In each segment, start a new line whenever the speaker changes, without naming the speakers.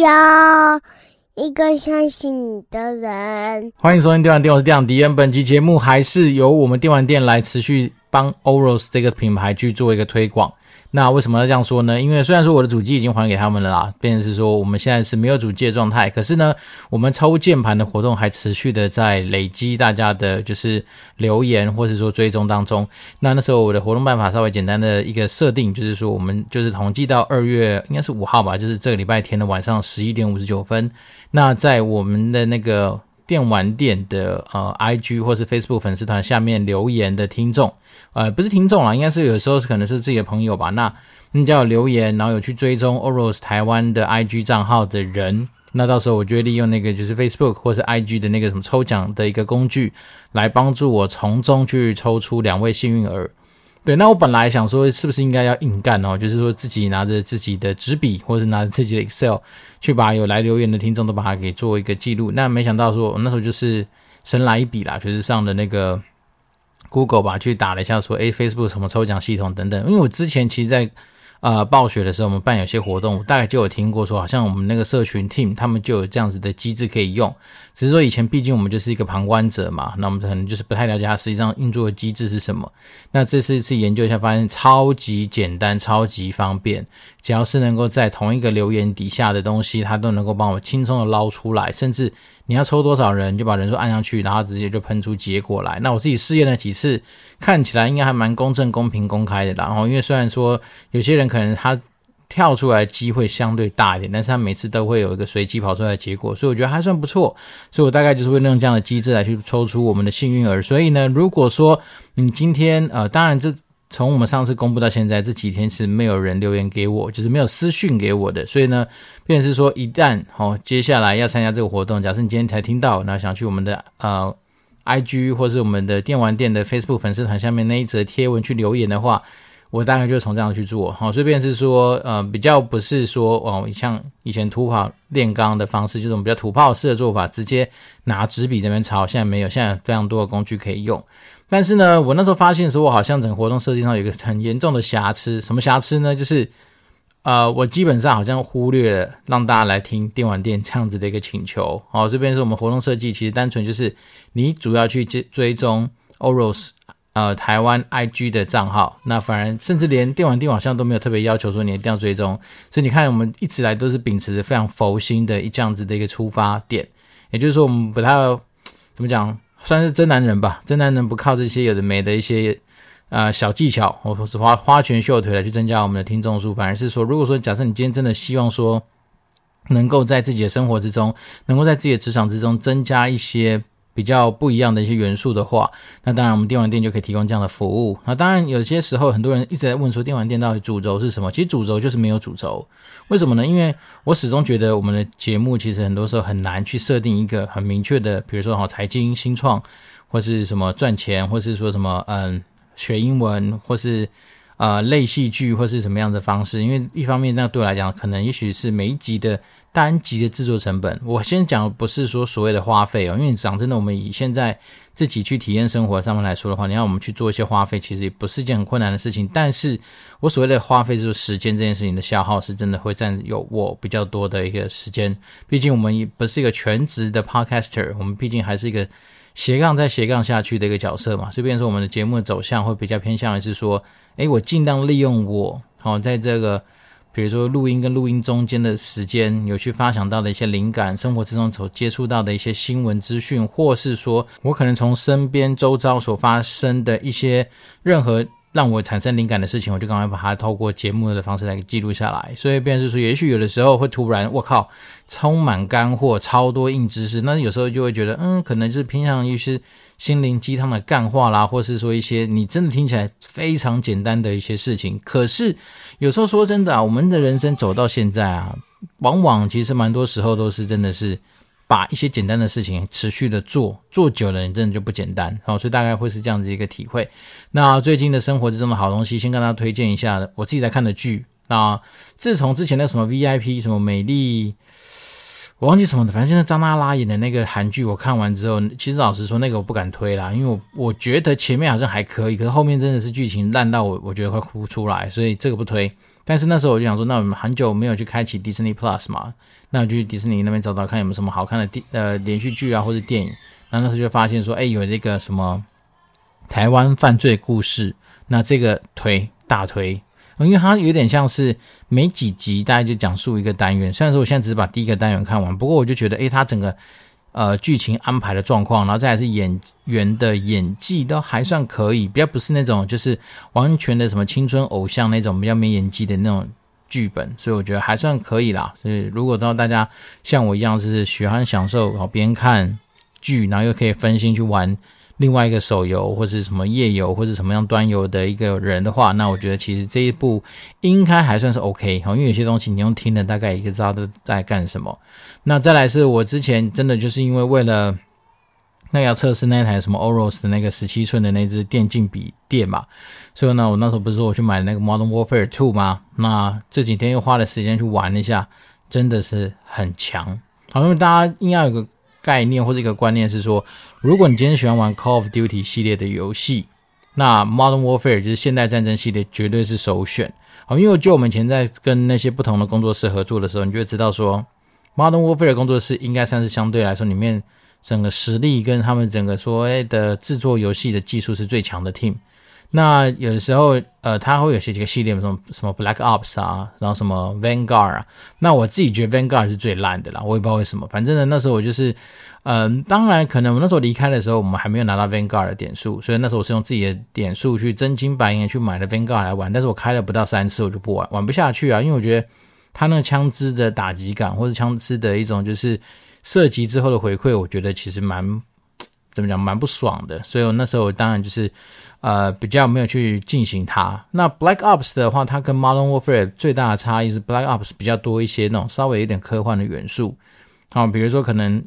要一个相信你的人。
欢迎收听电玩店，我是店长迪恩。本期节目还是由我们电玩店来持续帮 OROS 这个品牌去做一个推广。那为什么要这样说呢？因为虽然说我的主机已经还给他们了啦，变成是说我们现在是没有主机的状态，可是呢，我们抽键盘的活动还持续的在累积大家的就是留言或者说追踪当中。那那时候我的活动办法稍微简单的一个设定，就是说我们就是统计到二月应该是五号吧，就是这个礼拜天的晚上十一点五十九分，那在我们的那个。电玩店的呃，IG 或是 Facebook 粉丝团下面留言的听众，呃，不是听众啦，应该是有时候是可能是自己的朋友吧。那你只要有留言，然后有去追踪 OROS 台湾的 IG 账号的人，那到时候我就会利用那个就是 Facebook 或是 IG 的那个什么抽奖的一个工具，来帮助我从中去抽出两位幸运儿。对，那我本来想说，是不是应该要硬干哦？就是说自己拿着自己的纸笔，或者是拿着自己的 Excel，去把有来留言的听众都把它给做一个记录。那没想到说，那时候就是神来一笔啦，就是上的那个 Google 吧，去打了一下说，诶，Facebook 什么抽奖系统等等。因为我之前其实在。呃，暴雪的时候，我们办有些活动，大概就有听过说，好像我们那个社群 team 他们就有这样子的机制可以用。只是说以前毕竟我们就是一个旁观者嘛，那我们可能就是不太了解它实际上运作的机制是什么。那这次去研究一下，发现超级简单，超级方便，只要是能够在同一个留言底下的东西，它都能够帮我轻松的捞出来，甚至。你要抽多少人，就把人数按上去，然后直接就喷出结果来。那我自己试验了几次，看起来应该还蛮公正、公平、公开的。然后，因为虽然说有些人可能他跳出来机会相对大一点，但是他每次都会有一个随机跑出来的结果，所以我觉得还算不错。所以我大概就是会用这样的机制来去抽出我们的幸运儿。所以呢，如果说你今天呃，当然这。从我们上次公布到现在这几天是没有人留言给我，就是没有私讯给我的，所以呢，便是说一旦哦，接下来要参加这个活动，假设你今天才听到，那想去我们的呃 IG 或是我们的电玩店的 Facebook 粉丝团下面那一则贴文去留言的话，我大概就从这样去做，好，所以便是说呃比较不是说哦像以前土炮炼钢的方式，就是我们比较土炮式的做法，直接拿纸笔这边抄，现在没有，现在非常多的工具可以用。但是呢，我那时候发现的时候，我好像整个活动设计上有一个很严重的瑕疵。什么瑕疵呢？就是，呃，我基本上好像忽略了让大家来听电玩店这样子的一个请求。好，这边是我们活动设计，其实单纯就是你主要去追追踪 OROS 呃台湾 IG 的账号，那反而甚至连电玩店好像都没有特别要求说你一定要追踪。所以你看，我们一直来都是秉持着非常佛心的一这样子的一个出发点，也就是说，我们不太怎么讲。算是真男人吧，真男人不靠这些有的没的一些啊、呃、小技巧，或者是花花拳绣腿来去增加我们的听众数，反而是说，如果说假设你今天真的希望说，能够在自己的生活之中，能够在自己的职场之中增加一些。比较不一样的一些元素的话，那当然我们电玩店就可以提供这样的服务。那当然有些时候很多人一直在问说，电玩店到底主轴是什么？其实主轴就是没有主轴。为什么呢？因为我始终觉得我们的节目其实很多时候很难去设定一个很明确的，比如说哈财经、新创，或是什么赚钱，或是说什么嗯学英文，或是呃类戏剧，或是什么样的方式。因为一方面，那对我来讲，可能也许是每一集的。单集的制作成本，我先讲不是说所谓的花费哦，因为讲真的，我们以现在自己去体验生活上面来说的话，你要我们去做一些花费，其实也不是一件很困难的事情。但是我所谓的花费就是时间这件事情的消耗，是真的会占有我比较多的一个时间。毕竟我们也不是一个全职的 podcaster，我们毕竟还是一个斜杠再斜杠下去的一个角色嘛。所以，变说我们的节目的走向会比较偏向于是说，诶，我尽量利用我好在这个。比如说录音跟录音中间的时间，有去发想到的一些灵感，生活之中所接触到的一些新闻资讯，或是说我可能从身边周遭所发生的一些任何让我产生灵感的事情，我就赶快把它透过节目的方式来记录下来。所以，便是说，也许有的时候会突然，我靠，充满干货，超多硬知识。那有时候就会觉得，嗯，可能就是偏向于是。心灵鸡汤的干话啦，或是说一些你真的听起来非常简单的一些事情，可是有时候说真的啊，我们的人生走到现在啊，往往其实蛮多时候都是真的是把一些简单的事情持续的做，做久了你真的就不简单。好，所以大概会是这样子一个体会。那最近的生活之中的好东西，先跟大家推荐一下我自己在看的剧。那自从之前的什么 VIP 什么美丽。我忘记什么的，反正现在张娜拉演的那个韩剧，我看完之后，其实老实说，那个我不敢推啦，因为我我觉得前面好像还可以，可是后面真的是剧情烂到我，我觉得快哭出来，所以这个不推。但是那时候我就想说，那我们很久没有去开启 Disney Plus 嘛，那我就去迪士尼那边找找看有没有什么好看的电呃连续剧啊或者电影。那那时候就发现说，哎，有这个什么台湾犯罪故事，那这个推大推。因为它有点像是每几集大概就讲述一个单元，虽然说我现在只是把第一个单元看完，不过我就觉得，诶，它整个呃剧情安排的状况，然后再来是演员的演技都还算可以，比较不是那种就是完全的什么青春偶像那种比较没演技的那种剧本，所以我觉得还算可以啦。所以如果到大家像我一样就是喜欢享受然后边看剧，然后又可以分心去玩。另外一个手游或是什么页游或是什么样端游的一个人的话，那我觉得其实这一部应该还算是 OK 哈，因为有些东西你用听的大概也知道都在干什么。那再来是我之前真的就是因为为了那要测试那台什么 Oros 的那个十七寸的那支电竞笔电嘛，所以呢，我那时候不是说我去买那个 Modern Warfare Two 吗？那这几天又花了时间去玩了一下，真的是很强。好，因为大家应该有个概念或者一个观念是说。如果你今天喜欢玩 Call of Duty 系列的游戏，那 Modern Warfare 就是现代战争系列绝对是首选。好，因为就我们以前在跟那些不同的工作室合作的时候，你就会知道说，Modern Warfare 工作室应该算是相对来说里面整个实力跟他们整个所谓的制作游戏的技术是最强的 team。那有的时候，呃，他会有些几个系列，什么什么 Black Ops 啊，然后什么 Vanguard 啊。那我自己觉得 Vanguard 是最烂的啦，我也不知道为什么。反正呢，那时候我就是，嗯、当然可能我那时候离开的时候，我们还没有拿到 Vanguard 的点数，所以那时候我是用自己的点数去真金白银去买了 Vanguard 来玩。但是我开了不到三次，我就不玩，玩不下去啊，因为我觉得他那个枪支的打击感，或者枪支的一种就是射击之后的回馈，我觉得其实蛮怎么讲，蛮不爽的。所以我那时候我当然就是。呃，比较没有去进行它。那 Black Ops 的话，它跟 Modern Warfare 最大的差异是 Black Ops 比较多一些那种稍微有点科幻的元素。好，比如说可能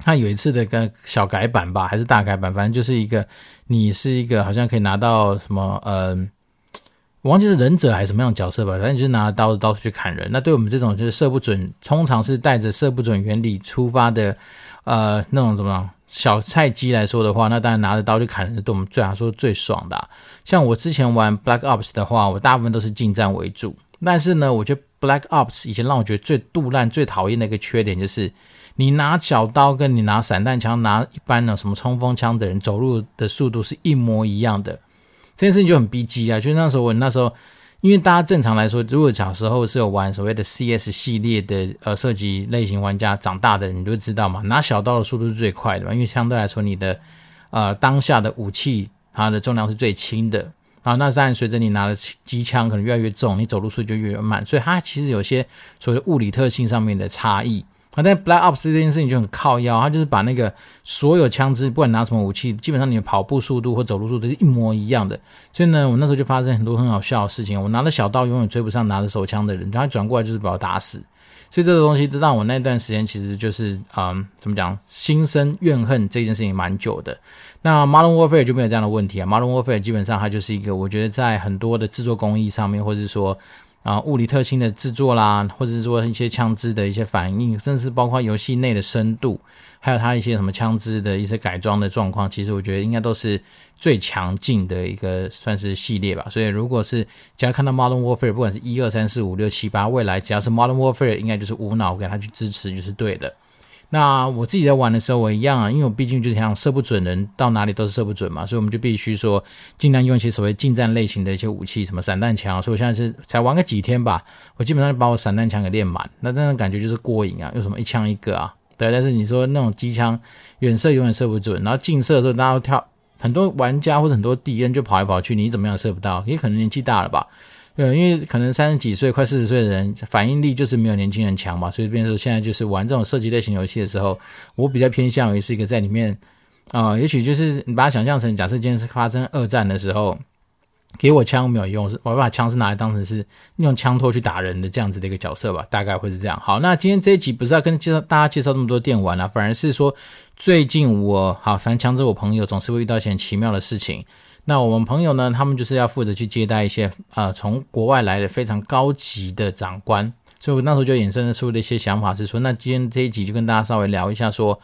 它有一次的一个小改版吧，还是大改版，反正就是一个你是一个好像可以拿到什么，呃，我忘记是忍者还是什么样角色吧，反正就是拿刀子到处去砍人。那对我们这种就是射不准，通常是带着射不准原理出发的，呃，那种怎么样？小菜鸡来说的话，那当然拿着刀去砍人是对我们最来说最爽的。像我之前玩 Black Ops 的话，我大部分都是近战为主。但是呢，我觉得 Black Ops 以前让我觉得最肚烂、最讨厌的一个缺点就是，你拿小刀跟你拿散弹枪、拿一般的什么冲锋枪的人走路的速度是一模一样的，这件事情就很逼机啊。就那时候我那时候。因为大家正常来说，如果小时候是有玩所谓的 CS 系列的呃射击类型玩家，长大的你就知道嘛，拿小刀的速度是最快的嘛，因为相对来说你的呃当下的武器它的重量是最轻的啊。那当然随着你拿的机枪可能越来越重，你走路速度就越越慢，所以它其实有些所谓物理特性上面的差异。啊，但 Black Ops 这件事情就很靠腰，它就是把那个所有枪支，不管拿什么武器，基本上你的跑步速度或走路速度是一模一样的。所以呢，我那时候就发生很多很好笑的事情。我拿着小刀永远追不上拿着手枪的人，然后转过来就是把我打死。所以这个东西让我那段时间其实就是嗯，怎么讲，心生怨恨这件事情蛮久的。那 Modern Warfare 就没有这样的问题啊。Modern Warfare 基本上它就是一个，我觉得在很多的制作工艺上面，或者是说。啊，物理特性的制作啦，或者是说一些枪支的一些反应，甚至包括游戏内的深度，还有它一些什么枪支的一些改装的状况，其实我觉得应该都是最强劲的一个算是系列吧。所以，如果是只要看到 Modern Warfare，不管是一二三四五六七八，未来只要是 Modern Warfare，应该就是无脑给他去支持就是对的。那我自己在玩的时候，我一样啊，因为我毕竟就是想射不准人，到哪里都是射不准嘛，所以我们就必须说尽量用一些所谓近战类型的一些武器，什么散弹枪。所以我现在是才玩个几天吧，我基本上就把我散弹枪给练满，那那种感觉就是过瘾啊，有什么一枪一个啊，对。但是你说那种机枪远射永远射不准，然后近射的时候大家跳，很多玩家或者很多敌人就跑来跑去，你怎么样射不到？也可能年纪大了吧。对，因为可能三十几岁、快四十岁的人，反应力就是没有年轻人强嘛，所以变成说现在就是玩这种射击类型游戏的时候，我比较偏向于是一个在里面啊、也许就是你把它想象成，假设今天是发生二战的时候，给我枪没有用，我把枪是拿来当成是用枪托去打人的这样子的一个角色吧，大概会是这样。好，那今天这一集不是要跟介绍大家介绍这么多电玩啊，反而是说最近我好，反正强者我朋友总是会遇到一些很奇妙的事情。那我们朋友呢，他们就是要负责去接待一些呃从国外来的非常高级的长官，所以我那时候就衍生出了一些想法，是说，那今天这一集就跟大家稍微聊一下，说，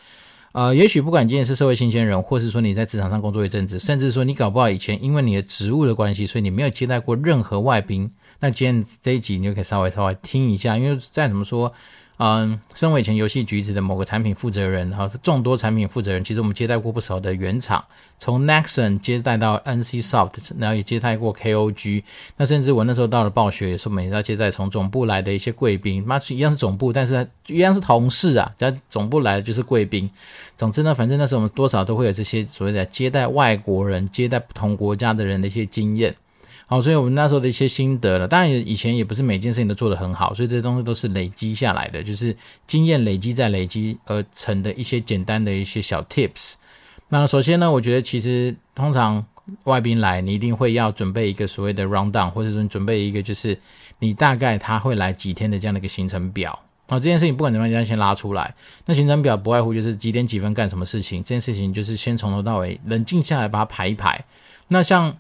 呃，也许不管今天是社会新鲜人，或是说你在职场上工作一阵子，甚至说你搞不好以前因为你的职务的关系，所以你没有接待过任何外宾，那今天这一集你就可以稍微稍微听一下，因为再怎么说。嗯，身为以前游戏局子的某个产品负责人，然后众多产品负责人，其实我们接待过不少的原厂，从 Nexon 接待到 NCSoft，然后也接待过 KOG。那甚至我那时候到了暴雪，也是每次要接待从总部来的一些贵宾，妈一样是总部，但是一样是同事啊，只要总部来的就是贵宾。总之呢，反正那时候我们多少都会有这些所谓的接待外国人、接待不同国家的人的一些经验。好，所以我们那时候的一些心得了，当然以前也不是每件事情都做得很好，所以这些东西都是累积下来的，就是经验累积再累积而成的一些简单的一些小 tips。那首先呢，我觉得其实通常外宾来，你一定会要准备一个所谓的 rundown，或者说准备一个就是你大概他会来几天的这样的一个行程表。好，这件事情不管怎么样，先拉出来。那行程表不外乎就是几点几分干什么事情，这件事情就是先从头到尾冷静下来把它排一排。那像。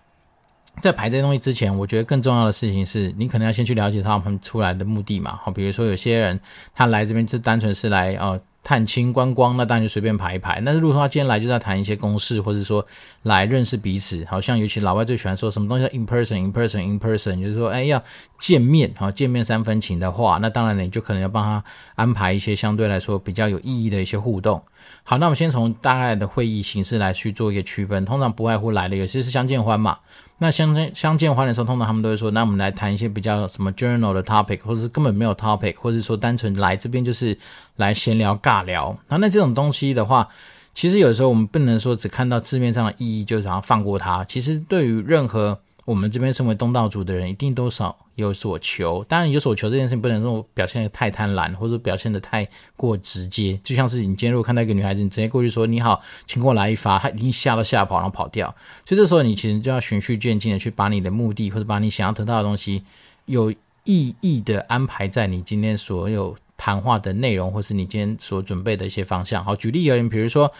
在排这些东西之前，我觉得更重要的事情是你可能要先去了解他们出来的目的嘛。好，比如说有些人他来这边就单纯是来呃探亲观光，那当然就随便排一排。但是如果说他今天来就是要谈一些公事，或者说来认识彼此，好像尤其老外最喜欢说什么东西叫 in person，in person，in person，就是说哎要见面，好见面三分情的话，那当然你就可能要帮他安排一些相对来说比较有意义的一些互动。好，那我们先从大概的会议形式来去做一个区分，通常不外乎来的有些是相见欢嘛。那相见相见欢的时候，通常他们都会说，那我们来谈一些比较什么 journal 的 topic，或者是根本没有 topic，或者说单纯来这边就是来闲聊尬聊。那那这种东西的话，其实有时候我们不能说只看到字面上的意义就想要放过它。其实对于任何我们这边身为东道主的人，一定多少有所求。当然，有所求这件事情不能说表现得太贪婪，或者表现得太过直接。就像是你今天如果看到一个女孩子，你直接过去说“你好，请给我来一发”，她一定吓到吓跑，然后跑掉。所以这时候你其实就要循序渐进的去把你的目的，或者把你想要得到的东西，有意义的安排在你今天所有谈话的内容，或是你今天所准备的一些方向。好，举例而言，比如说。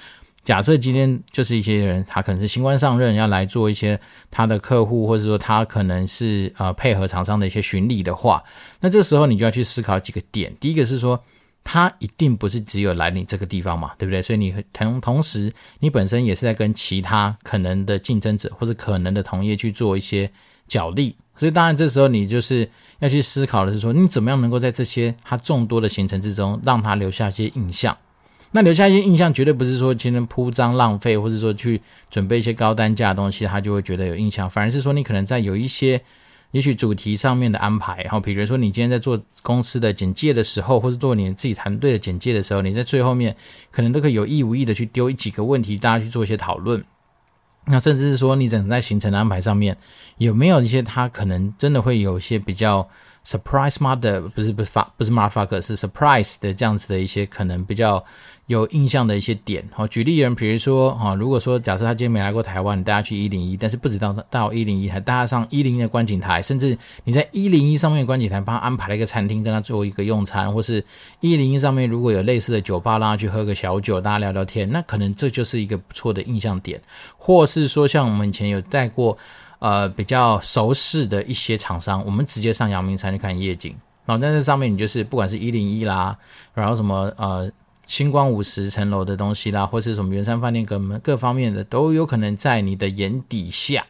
假设今天就是一些人，他可能是新官上任，要来做一些他的客户，或者说他可能是呃配合厂商的一些巡礼的话，那这时候你就要去思考几个点。第一个是说，他一定不是只有来你这个地方嘛，对不对？所以你同同时，你本身也是在跟其他可能的竞争者或者可能的同业去做一些角力。所以当然这时候你就是要去思考的是说，你怎么样能够在这些他众多的行程之中，让他留下一些印象。那留下一些印象，绝对不是说今天铺张浪费，或者说去准备一些高单价的东西，他就会觉得有印象。反而是说，你可能在有一些，也许主题上面的安排，然后比如说你今天在做公司的简介的时候，或者做你自己团队的简介的时候，你在最后面可能都可以有意无意的去丢几个问题，大家去做一些讨论。那甚至是说，你整在行程的安排上面，有没有一些他可能真的会有一些比较。surprise mother 不是不是发不是 motherfucker 是 surprise 的这样子的一些可能比较有印象的一些点。好，举例人，比如说哈，如果说假设他今天没来过台湾，你带他去一零一，但是不知道到一零一还带他上一零一的观景台，甚至你在一零一上面的观景台帮他安排了一个餐厅跟他做一个用餐，或是一零一上面如果有类似的酒吧，让他去喝个小酒，大家聊聊天，那可能这就是一个不错的印象点。或是说像我们以前有带过。呃，比较熟识的一些厂商，我们直接上阳明山去看夜景。然后在这上面，你就是不管是一零一啦，然后什么呃星光五十层楼的东西啦，或是什么圆山饭店各各方面的，都有可能在你的眼底下。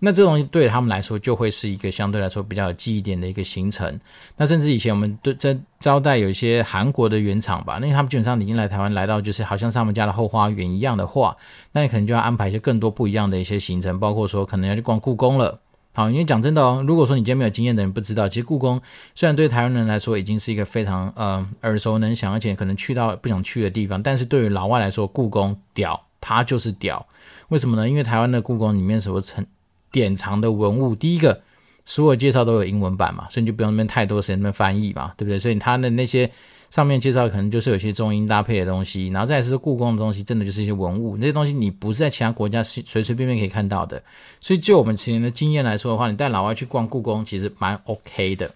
那这东西对他们来说就会是一个相对来说比较有记忆点的一个行程。那甚至以前我们对在招待有一些韩国的原厂吧，那他们基本上已经来台湾来到就是好像是他们家的后花园一样的话，那你可能就要安排一些更多不一样的一些行程，包括说可能要去逛故宫了。好，因为讲真的哦，如果说你今天没有经验的人不知道，其实故宫虽然对台湾人来说已经是一个非常呃耳熟能详，而且可能去到不想去的地方，但是对于老外来说，故宫屌，它就是屌。为什么呢？因为台湾的故宫里面所成典藏的文物，第一个所有介绍都有英文版嘛，所以你就不用那边太多时间那边翻译嘛，对不对？所以他的那些上面介绍可能就是有些中英搭配的东西，然后再是故宫的东西，真的就是一些文物，那些东西你不是在其他国家随随随便便可以看到的。所以就我们之前的经验来说的话，你带老外去逛故宫其实蛮 OK 的。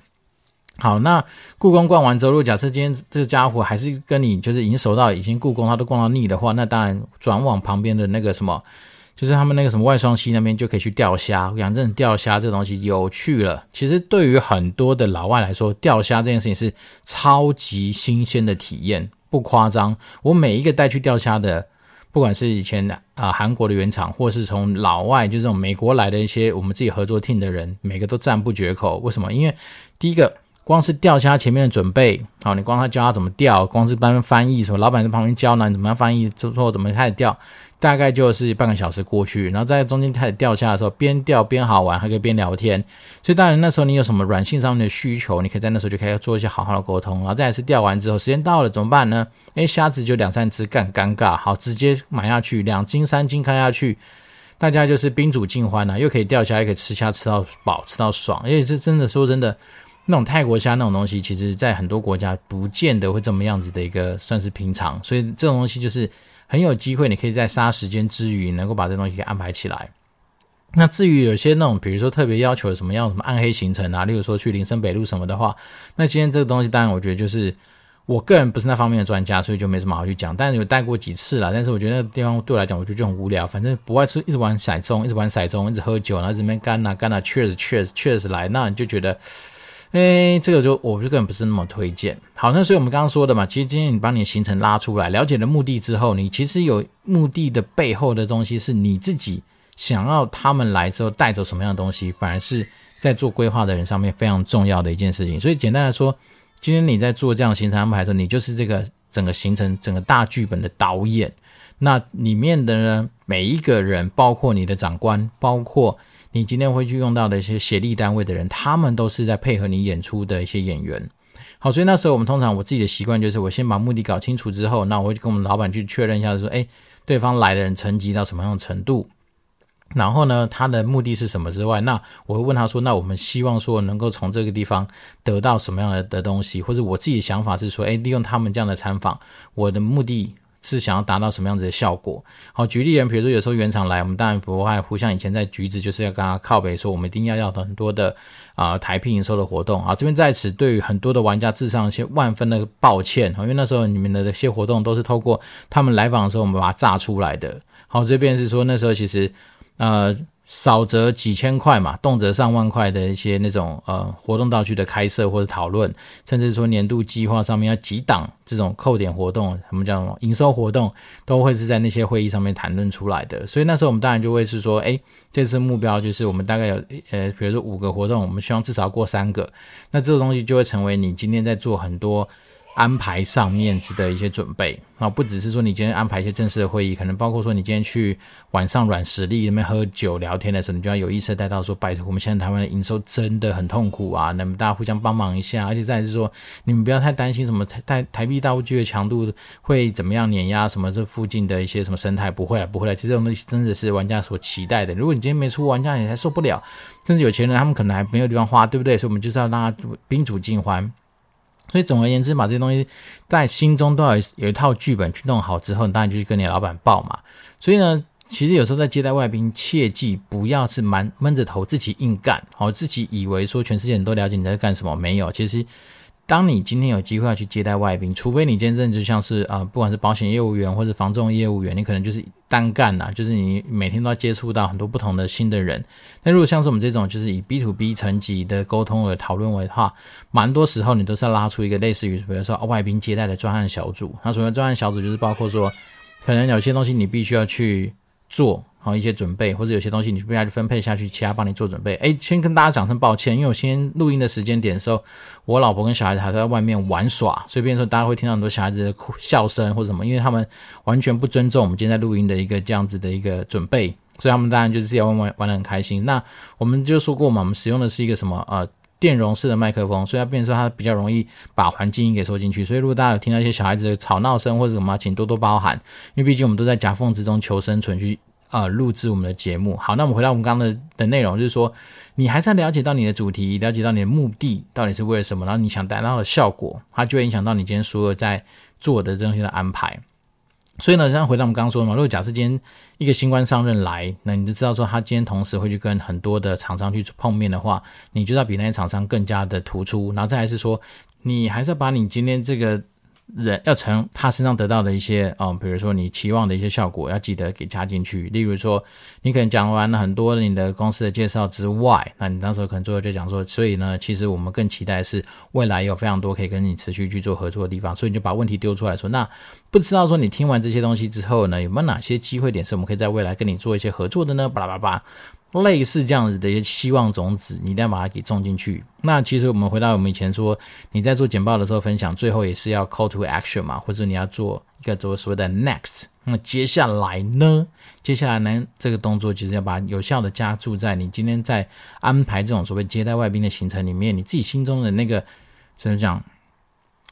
好，那故宫逛完之后，如果假设今天这个家伙还是跟你就是已经熟到已经故宫他都逛到腻的话，那当然转往旁边的那个什么。就是他们那个什么外双溪那边就可以去钓虾，我讲这种钓虾这东西有趣了。其实对于很多的老外来说，钓虾这件事情是超级新鲜的体验，不夸张。我每一个带去钓虾的不管是以前啊韩国的原厂，或是从老外就这种美国来的一些我们自己合作 team 的人，每个都赞不绝口。为什么？因为第一个。光是钓虾前面的准备，好，你光他教他怎么钓，光是帮翻译，什么老板在旁边教呢，你怎么样翻译，之后怎么开始钓，大概就是半个小时过去，然后在中间开始钓虾的时候，边钓边好玩，还可以边聊天。所以当然那时候你有什么软性上面的需求，你可以在那时候就可以做一些好好的沟通。然后再来是钓完之后，时间到了怎么办呢？诶，虾子就两三只，更尴尬，好，直接买下去，两斤三斤开下去，大家就是宾主尽欢呐，又可以钓虾，又可以吃虾，吃到饱，吃到爽。因为这真的说真的。那种泰国虾那种东西，其实在很多国家不见得会这么样子的一个算是平常，所以这种东西就是很有机会，你可以在杀时间之余，能够把这东西给安排起来。那至于有些那种，比如说特别要求什么样什么暗黑行程啊，例如说去林森北路什么的话，那今天这个东西当然我觉得就是我个人不是那方面的专家，所以就没什么好去讲。但是有带过几次了，但是我觉得那个地方对我来讲，我觉得就很无聊，反正不外出一直玩骰盅，一直玩骰盅，一直喝酒，然后这边干啊干啊确实确实确实来，那你就觉得。哎，这个就我就根本不是那么推荐。好，那所以我们刚刚说的嘛，其实今天你把你的行程拉出来，了解了目的之后，你其实有目的的背后的东西是你自己想要他们来之后带走什么样的东西，反而是在做规划的人上面非常重要的一件事情。所以简单来说，今天你在做这样行程安排的时候，你就是这个整个行程整个大剧本的导演。那里面的呢，每一个人，包括你的长官，包括。你今天会去用到的一些协力单位的人，他们都是在配合你演出的一些演员。好，所以那时候我们通常我自己的习惯就是，我先把目的搞清楚之后，那我会跟我们老板去确认一下，说，诶，对方来的人层级到什么样的程度，然后呢，他的目的是什么之外，那我会问他说，那我们希望说能够从这个地方得到什么样的东西，或者我自己的想法是说，诶，利用他们这样的参访，我的目的。是想要达到什么样子的效果？好，举例人，比如说有时候原厂来，我们当然不会不像以前在橘子，就是要跟他靠北说，我们一定要要很多的啊、台币营收的活动啊。这边在此对于很多的玩家致上一些万分的抱歉，因为那时候你们的这些活动都是透过他们来访的时候，我们把它炸出来的。好，这边是说那时候其实呃。少则几千块嘛，动辄上万块的一些那种呃活动道具的开设或者讨论，甚至说年度计划上面要几档这种扣点活动，什么叫营收活动，都会是在那些会议上面谈论出来的。所以那时候我们当然就会是说，诶，这次目标就是我们大概有呃，比如说五个活动，我们希望至少过三个，那这个东西就会成为你今天在做很多。安排上面的一些准备啊，不只是说你今天安排一些正式的会议，可能包括说你今天去晚上软实力那边喝酒聊天的时候，你就要有意识带到说，拜托，我们现在台湾的营收真的很痛苦啊，那么大家互相帮忙一下，而且再是说，你们不要太担心什么台台币大数据的强度会怎么样碾压什么这附近的一些什么生态，不会了，不会了，其实这种东西真的是玩家所期待的。如果你今天没出，玩家你还受不了，甚至有钱人他们可能还没有地方花，对不对？所以我们就是要让他宾主尽欢。所以总而言之，把这些东西在心中都要有一套剧本去弄好之后，你当然就去跟你老板报嘛。所以呢，其实有时候在接待外宾，切记不要是蛮闷着头自己硬干，好，自己以为说全世界人都了解你在干什么，没有，其实。当你今天有机会要去接待外宾，除非你今天真的就像是啊、不管是保险业务员或者房仲业务员，你可能就是单干呐、啊，就是你每天都要接触到很多不同的新的人。那如果像是我们这种就是以 B to B 层级的沟通和讨论为的话，蛮多时候你都是要拉出一个类似于比如说外宾接待的专案小组。那所谓专案小组就是包括说，可能有些东西你必须要去做。好一些准备，或者有些东西你不要去分配下去，其他帮你做准备。诶，先跟大家讲声抱歉，因为我先录音的时间点的时候，我老婆跟小孩子还在外面玩耍，所以变说大家会听到很多小孩子的哭笑声或者什么，因为他们完全不尊重我们今天在录音的一个这样子的一个准备，所以他们当然就是自己玩玩玩得很开心。那我们就说过嘛，我们使用的是一个什么呃电容式的麦克风，所以它变说它比较容易把环境音给收进去。所以如果大家有听到一些小孩子的吵闹声或者什么，请多多包涵，因为毕竟我们都在夹缝之中求生存去。啊，录制我们的节目。好，那我们回到我们刚刚的的内容，就是说，你还是要了解到你的主题，了解到你的目的到底是为了什么，然后你想达到的效果，它就会影响到你今天所有在做的这东西的安排。所以呢，像回到我们刚刚说的嘛，如果假设今天一个新官上任来，那你就知道说他今天同时会去跟很多的厂商去碰面的话，你就要比那些厂商更加的突出。然后再来是说，你还是要把你今天这个。人要从他身上得到的一些，嗯，比如说你期望的一些效果，要记得给加进去。例如说，你可能讲完了很多你的公司的介绍之外，那你当时可能最后就讲说，所以呢，其实我们更期待是未来有非常多可以跟你持续去做合作的地方。所以你就把问题丢出来说，那不知道说你听完这些东西之后呢，有没有哪些机会点是我们可以在未来跟你做一些合作的呢？巴拉巴拉。类似这样子的一些希望种子，你一定要把它给种进去。那其实我们回到我们以前说，你在做简报的时候分享，最后也是要 call to action 嘛，或者你要做一个做所谓的 next。那接下来呢？接下来呢？这个动作其实要把有效的加注在你今天在安排这种所谓接待外宾的行程里面，你自己心中的那个怎么讲？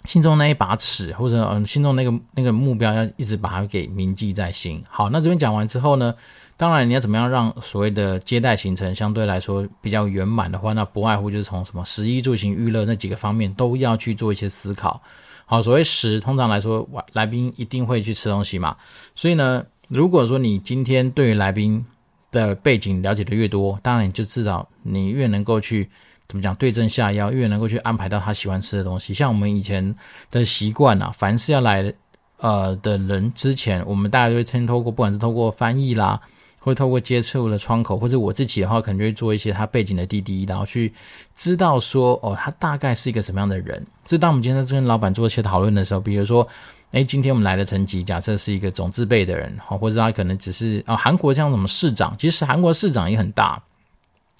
心中那一把尺，或者嗯，心中那个那个目标，要一直把它给铭记在心。好，那这边讲完之后呢？当然，你要怎么样让所谓的接待行程相对来说比较圆满的话，那不外乎就是从什么食衣住行娱乐那几个方面都要去做一些思考。好，所谓食，通常来说，来宾一定会去吃东西嘛。所以呢，如果说你今天对于来宾的背景了解的越多，当然你就知道你越能够去怎么讲对症下药，越能够去安排到他喜欢吃的东西。像我们以前的习惯啊，凡是要来呃的人之前，我们大家都会先透过不管是透过翻译啦。会透过接触的窗口，或者我自己的话，可能就会做一些他背景的滴滴，然后去知道说，哦，他大概是一个什么样的人。所以，当我们今天在跟老板做一些讨论的时候，比如说，诶，今天我们来的层级，假设是一个总自备的人，好，或者他可能只是啊，韩国像什么市长，其实韩国市长也很大，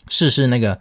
市是那个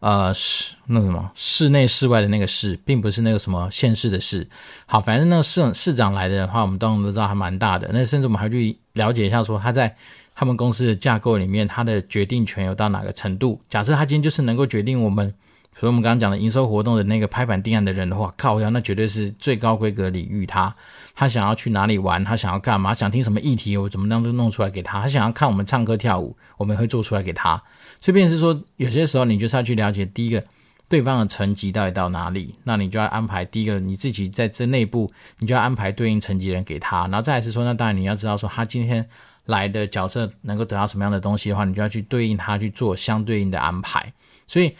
呃市那什么室内室外的那个市，并不是那个什么县市的市。好，反正那个市市长来的话，我们当然都知道还蛮大的。那甚至我们还去了解一下，说他在。他们公司的架构里面，他的决定权有到哪个程度？假设他今天就是能够决定我们，所以我们刚刚讲的营收活动的那个拍板定案的人的话，靠呀，那绝对是最高规格礼遇他。他想要去哪里玩，他想要干嘛，想听什么议题，我怎么样都弄出来给他。他想要看我们唱歌跳舞，我们会做出来给他。所以，便是说，有些时候你就是要去了解第一个对方的层级到底到哪里，那你就要安排第一个你自己在这内部，你就要安排对应层级人给他。然后再来是说，那当然你要知道说他今天。来的角色能够得到什么样的东西的话，你就要去对应他去做相对应的安排，所以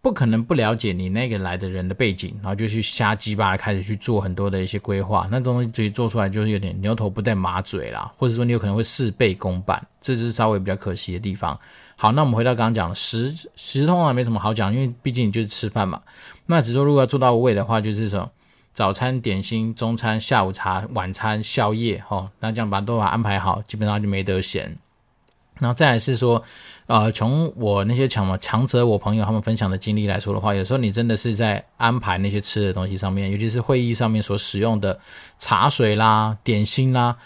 不可能不了解你那个来的人的背景，然后就去瞎鸡巴开始去做很多的一些规划，那东西自己做出来就是有点牛头不对马嘴啦，或者说你有可能会事倍功半，这就是稍微比较可惜的地方。好，那我们回到刚刚讲的食食通啊没什么好讲，因为毕竟就是吃饭嘛。那只说如果要做到位的话，就是说。早餐、点心、中餐、下午茶、晚餐、宵夜，哦，那这样把都把安排好，基本上就没得闲。然后再来是说，呃，从我那些强嘛强者我朋友他们分享的经历来说的话，有时候你真的是在安排那些吃的东西上面，尤其是会议上面所使用的茶水啦、点心啦。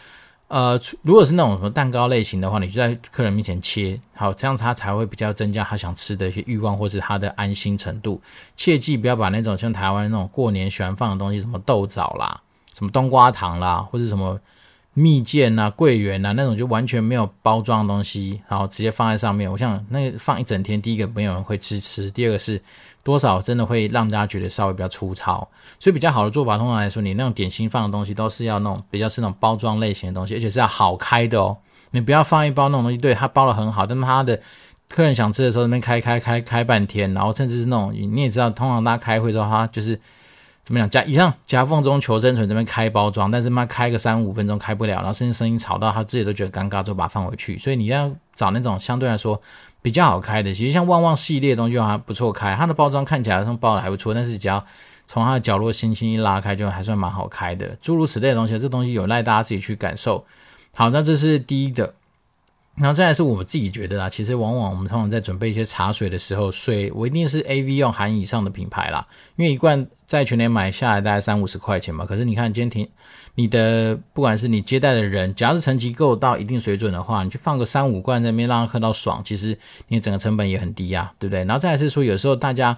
呃，如果是那种什么蛋糕类型的话，你就在客人面前切，好，这样他才会比较增加他想吃的一些欲望，或是他的安心程度。切记不要把那种像台湾那种过年喜欢放的东西，什么豆枣啦、什么冬瓜糖啦，或者什么蜜饯啊、桂圆啊那种就完全没有包装的东西，然后直接放在上面。我想那个放一整天，第一个没有人会支持，第二个是。多少真的会让大家觉得稍微比较粗糙，所以比较好的做法，通常来说，你那种点心放的东西都是要那种比较是那种包装类型的东西，而且是要好开的哦。你不要放一包那种东西，对，它包的很好，但是他的客人想吃的时候，那边开开开开半天，然后甚至是那种你也知道，通常大家开会之后，他就是怎么讲夹一样夹缝中求生存，这边开包装，但是妈开个三五分钟开不了，然后甚至声音吵到他自己都觉得尴尬，就把它放回去。所以你要找那种相对来说。比较好开的，其实像旺旺系列的东西还不错开，它的包装看起来像包的还不错，但是只要从它的角落轻轻一拉开，就还算蛮好开的。诸如此类的东西，这东西有赖大家自己去感受。好，那这是第一个，然后再来是我们自己觉得啊，其实往往我们通常在准备一些茶水的时候，水我一定是 AV 用含以上的品牌啦，因为一罐在全年买下来大概三五十块钱嘛，可是你看今天停。你的不管是你接待的人，假如层级够到一定水准的话，你就放个三五罐在那边让他喝到爽，其实你整个成本也很低呀，对不对？然后再来是说，有时候大家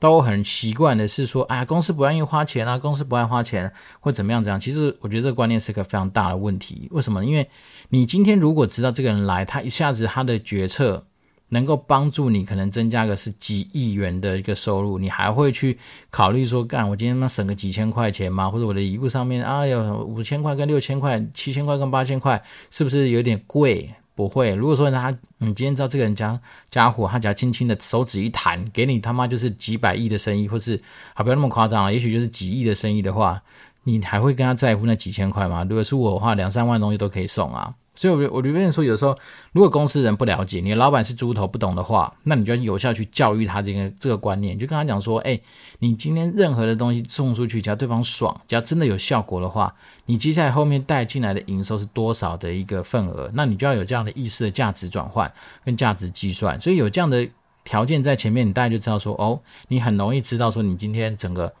都很习惯的是说，哎，公司不愿意花钱啊，公司不爱花钱，或怎么样怎样。其实我觉得这个观念是个非常大的问题。为什么？因为你今天如果知道这个人来，他一下子他的决策。能够帮助你可能增加个是几亿元的一个收入，你还会去考虑说，干我今天能省个几千块钱吗？或者我的礼物上面啊，有五千块跟六千块、七千块跟八千块，是不是有点贵？不会。如果说他，你今天知道这个人家家伙，他只要轻轻的手指一弹，给你他妈就是几百亿的生意，或是好不要那么夸张啊，也许就是几亿的生意的话，你还会跟他在乎那几千块吗？如果是我的话，两三万东西都可以送啊。所以我，我我就跟你说，有时候如果公司人不了解，你老板是猪头不懂的话，那你就要有效去教育他这个这个观念，就跟他讲说，哎，你今天任何的东西送出去，只要对方爽，只要真的有效果的话，你接下来后面带进来的营收是多少的一个份额，那你就要有这样的意识的价值转换跟价值计算。所以有这样的条件在前面，你大概就知道说，哦，你很容易知道说，你今天整个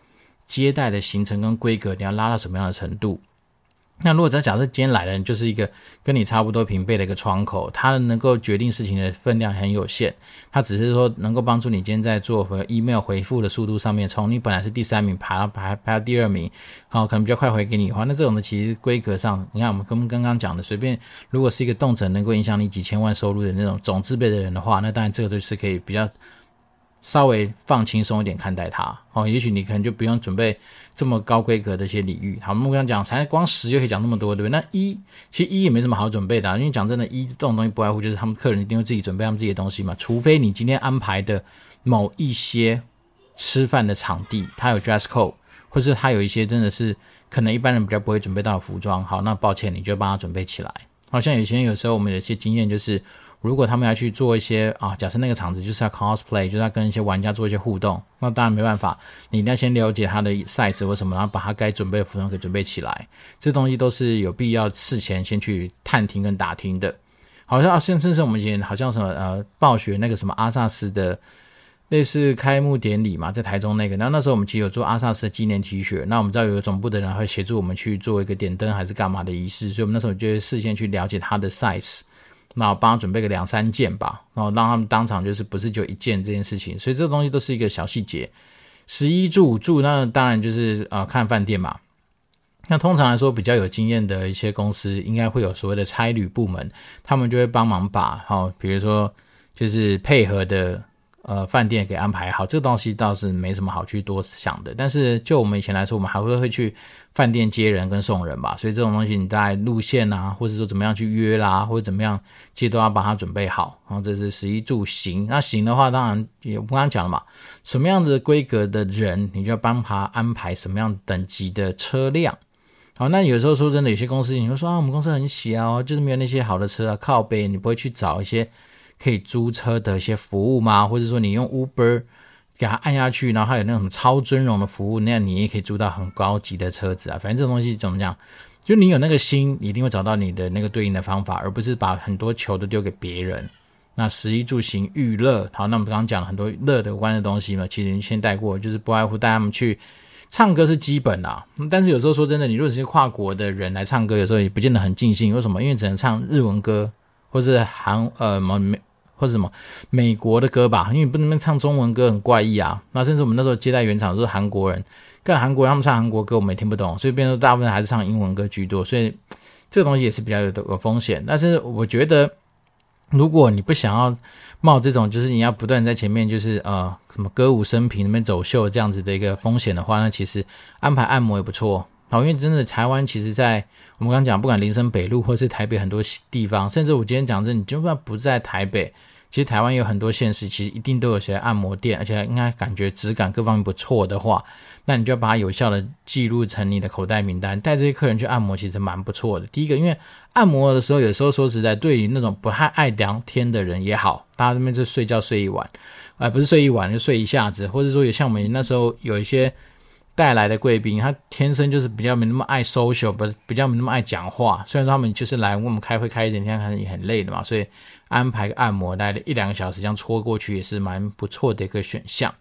接待的行程跟规格，你要拉到什么样的程度。那如果在假设今天来的人就是一个跟你差不多平辈的一个窗口，他能够决定事情的分量很有限，他只是说能够帮助你今天在做和 email 回复的速度上面，从你本来是第三名排到排排到第二名，好，可能比较快回给你的话，那这种的其实规格上，你看我们跟刚刚讲的，随便如果是一个动辄能够影响你几千万收入的那种总字辈的人的话，那当然这个都是可以比较。稍微放轻松一点看待它哦，也许你可能就不用准备这么高规格的一些礼遇。好，我们刚讲才光十就可以讲那么多，对不对？那一其实一也没什么好准备的，因为讲真的，一这种东西不外乎就是他们客人一定会自己准备他们自己的东西嘛，除非你今天安排的某一些吃饭的场地，它有 dress code，或是它有一些真的是可能一般人比较不会准备到的服装，好，那抱歉，你就帮他准备起来。好像有些人有时候我们有些经验就是。如果他们要去做一些啊，假设那个场子就是要 cosplay，就是要跟一些玩家做一些互动，那当然没办法，你一定要先了解他的 size 或什么，然后把他该准备的服装给准备起来。这东西都是有必要事前先去探听跟打听的。好像啊甚甚至我们以前好像什么呃，暴雪那个什么阿萨斯的类似开幕典礼嘛，在台中那个，然后那时候我们其实有做阿萨斯的纪念 T 恤，那我们知道有个总部的人会协助我们去做一个点灯还是干嘛的仪式，所以我们那时候就会事先去了解他的 size。那我帮他准备个两三件吧，然后让他们当场就是不是就一件这件事情，所以这个东西都是一个小细节。十一住住，那当然就是呃看饭店嘛。那通常来说，比较有经验的一些公司，应该会有所谓的差旅部门，他们就会帮忙把，好，比如说就是配合的。呃，饭店给安排好，这个东西倒是没什么好去多想的。但是就我们以前来说，我们还会会去饭店接人跟送人吧。所以这种东西，你在路线啊，或者说怎么样去约啦，或者怎么样，其实都要把它准备好。然后这是食衣住行。那行的话，当然也我刚刚讲了嘛，什么样的规格的人，你就要帮他安排什么样等级的车辆。好，那有时候说真的，有些公司你会说啊，我们公司很小，就是没有那些好的车啊，靠背，你不会去找一些。可以租车的一些服务吗？或者说你用 Uber 给它按下去，然后还有那种超尊荣的服务，那样你也可以租到很高级的车子啊。反正这种东西怎么讲，就你有那个心，你一定会找到你的那个对应的方法，而不是把很多球都丢给别人。那食衣住行娱乐，好，那我们刚刚讲了很多乐的有关的东西嘛，其实你先带过，就是不外乎带他们去唱歌是基本啦。但是有时候说真的，你如果是跨国的人来唱歌，有时候也不见得很尽兴。为什么？因为只能唱日文歌，或是韩呃美。或者什么美国的歌吧，因为不能唱中文歌很怪异啊。那甚至我们那时候接待原厂都是韩国人，跟韩国他们唱韩国歌我们也听不懂，所以变成大部分还是唱英文歌居多。所以这个东西也是比较有有风险。但是我觉得，如果你不想要冒这种，就是你要不断在前面就是呃什么歌舞升平、那边走秀这样子的一个风险的话，那其实安排按摩也不错。好，因为真的台湾其实，在我们刚刚讲，不管林森北路或是台北很多地方，甚至我今天讲这，你就算不在台北。其实台湾有很多县市，其实一定都有些按摩店，而且应该感觉质感各方面不错的话，那你就要把它有效的记录成你的口袋名单，带这些客人去按摩，其实蛮不错的。第一个，因为按摩的时候，有时候说实在，对于那种不太爱聊天的人也好，大家这边就睡觉睡一晚，而、呃、不是睡一晚就睡一下子，或者说也像我们那时候有一些带来的贵宾，他天生就是比较没那么爱 social，不比较没那么爱讲话。虽然说他们就是来我们开会开一整天，可能也很累的嘛，所以。安排个按摩，大概一两个小时，这样戳过去也是蛮不错的一个选项。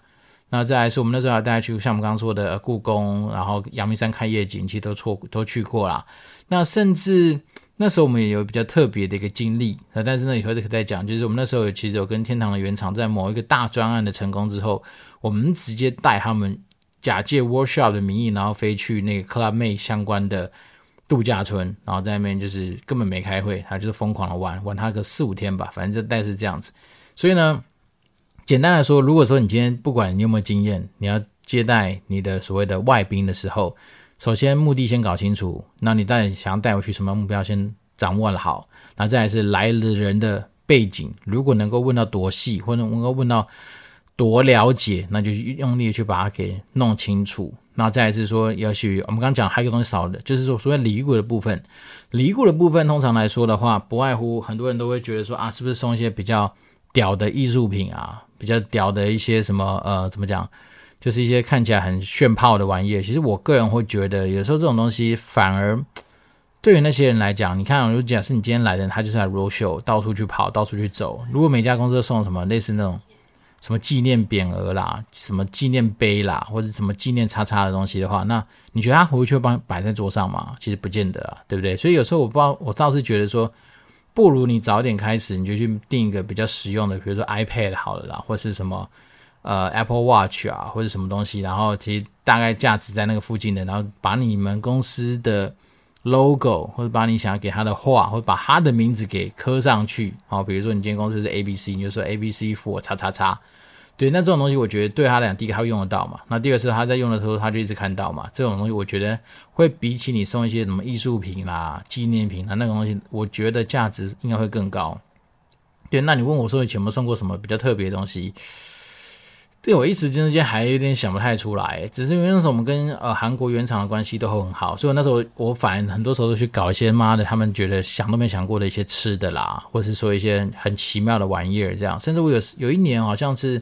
那再来是我们那时候要带他去，像我们刚刚说的故宫，然后阳明山看夜景，其实都错都去过啦。那甚至那时候我们也有比较特别的一个经历，但是呢以后可以再讲。就是我们那时候有其实有跟天堂的原厂在某一个大专案的成功之后，我们直接带他们假借 workshop 的名义，然后飞去那个 club mate 相关的。度假村，然后在那边就是根本没开会，他就是疯狂的玩，玩他个四五天吧，反正就大概是这样子。所以呢，简单来说，如果说你今天不管你有没有经验，你要接待你的所谓的外宾的时候，首先目的先搞清楚，那你到底想要带回去什么目标先掌握了好，然后再是来的人的背景，如果能够问到多细，或者能够问到多了解，那就用力去把它给弄清楚。那再来是说，也许我们刚刚讲还有一个东西少的，就是说所谓理顾的部分。理顾的部分通常来说的话，不外乎很多人都会觉得说啊，是不是送一些比较屌的艺术品啊，比较屌的一些什么呃，怎么讲，就是一些看起来很炫炮的玩意。其实我个人会觉得，有时候这种东西反而对于那些人来讲，你看，如果假设你今天来的人，他就是来 roadshow，到处去跑，到处去走。如果每家公司都送什么类似那种。什么纪念匾额啦，什么纪念碑啦，或者什么纪念叉叉的东西的话，那你觉得他回去会帮摆在桌上吗？其实不见得啊，对不对？所以有时候我不知道，我倒是觉得说，不如你早点开始，你就去订一个比较实用的，比如说 iPad 好了啦，或是什么呃 Apple Watch 啊，或者什么东西，然后其实大概价值在那个附近的，然后把你们公司的 logo 或者把你想要给他的画，或者把他的名字给刻上去，好，比如说你今天公司是 ABC，你就说 ABC for 叉叉叉。对，那这种东西我觉得对他来讲，第一个他会用得到嘛。那第二个是他在用的时候，他就一直看到嘛。这种东西我觉得会比起你送一些什么艺术品啦、纪念品啦那个东西，我觉得价值应该会更高。对，那你问我说以前有没有送过什么比较特别的东西？对，我一时之间还有点想不太出来。只是因为那时候我们跟呃韩国原厂的关系都很好，所以那时候我反而很多时候都去搞一些妈的他们觉得想都没想过的一些吃的啦，或者是说一些很奇妙的玩意儿这样。甚至我有有一年好像是。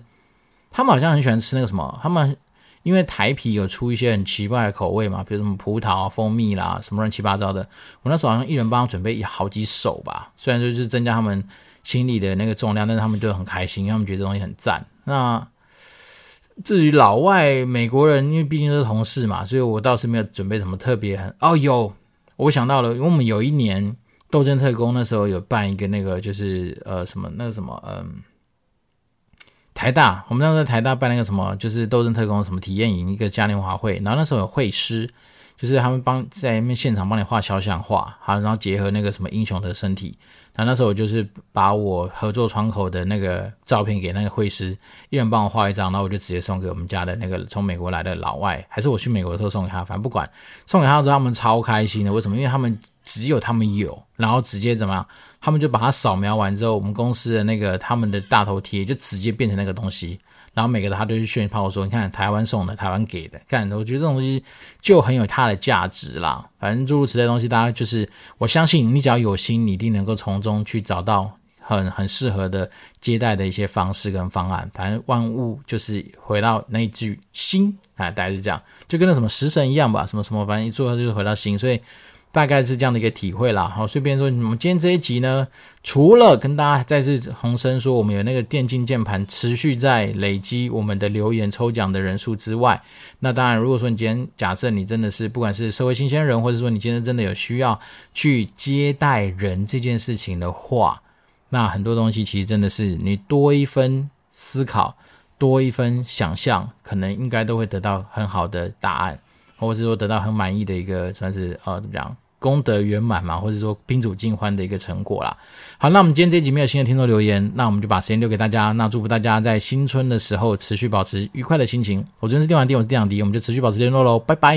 他们好像很喜欢吃那个什么，他们因为台啤有出一些很奇怪的口味嘛，比如什么葡萄、蜂蜜啦，什么乱七八糟的。我那时候好像一人帮他准备好几手吧，虽然就是增加他们心里的那个重量，但是他们就很开心，因为他们觉得这东西很赞。那至于老外美国人，因为毕竟是同事嘛，所以我倒是没有准备什么特别很哦。有，我想到了，因为我们有一年斗争特工那时候有办一个那个就是呃什么那个什么嗯。台大，我们那时候在台大办那个什么，就是斗争特工什么体验营一个嘉年华会，然后那时候有绘师，就是他们帮在那边现场帮你画肖像画，好，然后结合那个什么英雄的身体，那那时候我就是把我合作窗口的那个照片给那个会师，一人帮我画一张，然后我就直接送给我们家的那个从美国来的老外，还是我去美国的时候送给他，反正不管，送给他之后他们超开心的，为什么？因为他们只有他们有，然后直接怎么样？他们就把它扫描完之后，我们公司的那个他们的大头贴就直接变成那个东西，然后每个他都去炫炮说：“你看台湾送的，台湾给的。”看，我觉得这种东西就很有它的价值啦。反正诸如此类东西，大家就是我相信你只要有心，你一定能够从中去找到很很适合的接待的一些方式跟方案。反正万物就是回到那句心啊，大概是这样，就跟那什么食神一样吧，什么什么，反正一做就是回到心，所以。大概是这样的一个体会啦。好，顺便说，我们今天这一集呢，除了跟大家再次重申说，我们有那个电竞键盘持续在累积我们的留言抽奖的人数之外，那当然，如果说你今天假设你真的是不管是社会新鲜人，或者说你今天真的有需要去接待人这件事情的话，那很多东西其实真的是你多一分思考，多一分想象，可能应该都会得到很好的答案，或者是说得到很满意的一个算是呃怎么讲？功德圆满嘛，或者说宾主尽欢的一个成果啦。好，那我们今天这集没有新的听众留言，那我们就把时间留给大家。那祝福大家在新春的时候持续保持愉快的心情。我昨天是电玩店，我是电养迪，我们就持续保持联络喽，拜拜。